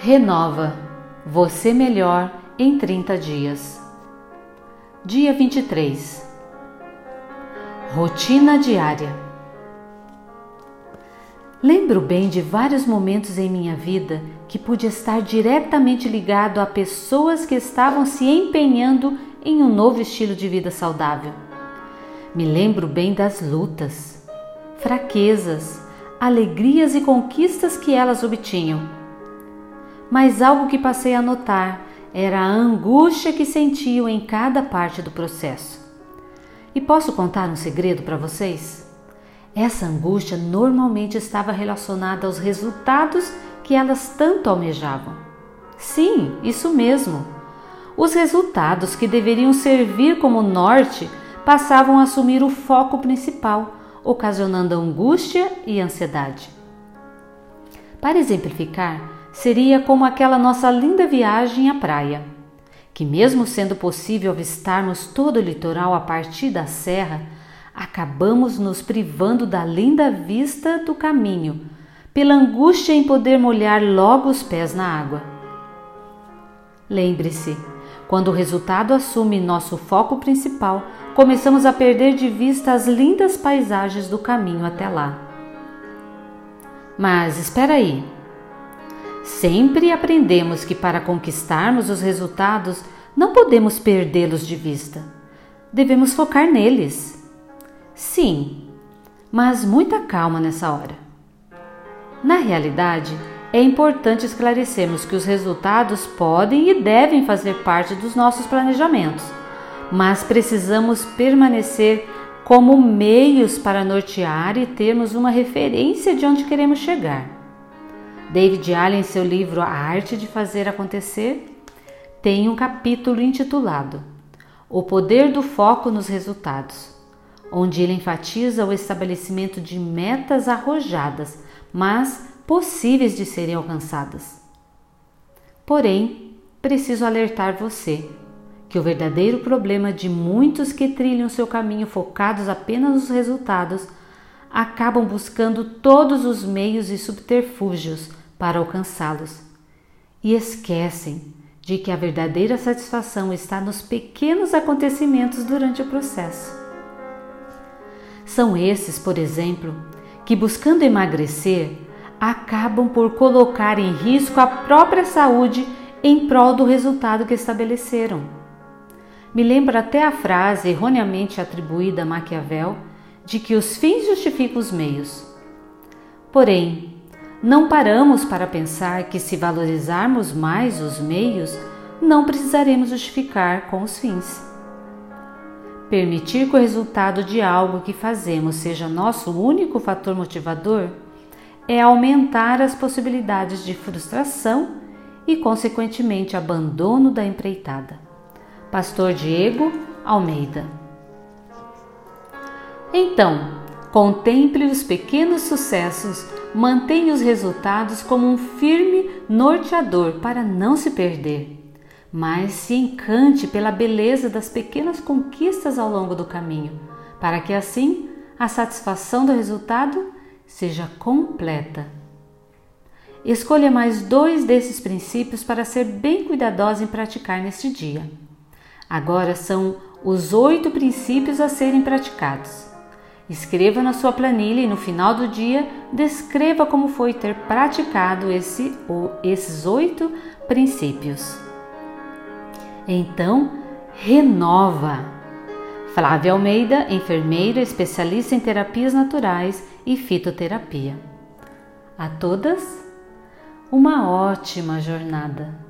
Renova você melhor em 30 dias. Dia 23 Rotina diária. Lembro bem de vários momentos em minha vida que pude estar diretamente ligado a pessoas que estavam se empenhando em um novo estilo de vida saudável. Me lembro bem das lutas, fraquezas, alegrias e conquistas que elas obtinham mas algo que passei a notar era a angústia que sentiam em cada parte do processo. E posso contar um segredo para vocês? Essa angústia normalmente estava relacionada aos resultados que elas tanto almejavam. Sim, isso mesmo. Os resultados que deveriam servir como norte passavam a assumir o foco principal, ocasionando angústia e ansiedade. Para exemplificar, seria como aquela nossa linda viagem à praia, que, mesmo sendo possível avistarmos todo o litoral a partir da serra, acabamos nos privando da linda vista do caminho, pela angústia em poder molhar logo os pés na água. Lembre-se, quando o resultado assume nosso foco principal, começamos a perder de vista as lindas paisagens do caminho até lá. Mas espera aí, Sempre aprendemos que para conquistarmos os resultados não podemos perdê-los de vista. Devemos focar neles. Sim, mas muita calma nessa hora. Na realidade, é importante esclarecermos que os resultados podem e devem fazer parte dos nossos planejamentos, mas precisamos permanecer como meios para nortear e termos uma referência de onde queremos chegar. David Allen, em seu livro A Arte de Fazer Acontecer, tem um capítulo intitulado O Poder do Foco nos Resultados, onde ele enfatiza o estabelecimento de metas arrojadas, mas possíveis de serem alcançadas. Porém, preciso alertar você que o verdadeiro problema de muitos que trilham seu caminho focados apenas nos resultados acabam buscando todos os meios e subterfúgios para alcançá-los e esquecem de que a verdadeira satisfação está nos pequenos acontecimentos durante o processo. São esses, por exemplo, que buscando emagrecer acabam por colocar em risco a própria saúde em prol do resultado que estabeleceram. Me lembra até a frase erroneamente atribuída a Maquiavel de que os fins justificam os meios. Porém, não paramos para pensar que, se valorizarmos mais os meios, não precisaremos justificar com os fins. Permitir que o resultado de algo que fazemos seja nosso único fator motivador é aumentar as possibilidades de frustração e, consequentemente, abandono da empreitada. Pastor Diego Almeida. Então, contemple os pequenos sucessos mantenha os resultados como um firme norteador para não se perder, mas se encante pela beleza das pequenas conquistas ao longo do caminho, para que assim a satisfação do resultado seja completa. Escolha mais dois desses princípios para ser bem cuidadosa em praticar neste dia. Agora são os oito princípios a serem praticados. Escreva na sua planilha e no final do dia descreva como foi ter praticado esse, esses oito princípios. Então, renova. Flávia Almeida, enfermeira especialista em terapias naturais e fitoterapia. A todas, uma ótima jornada.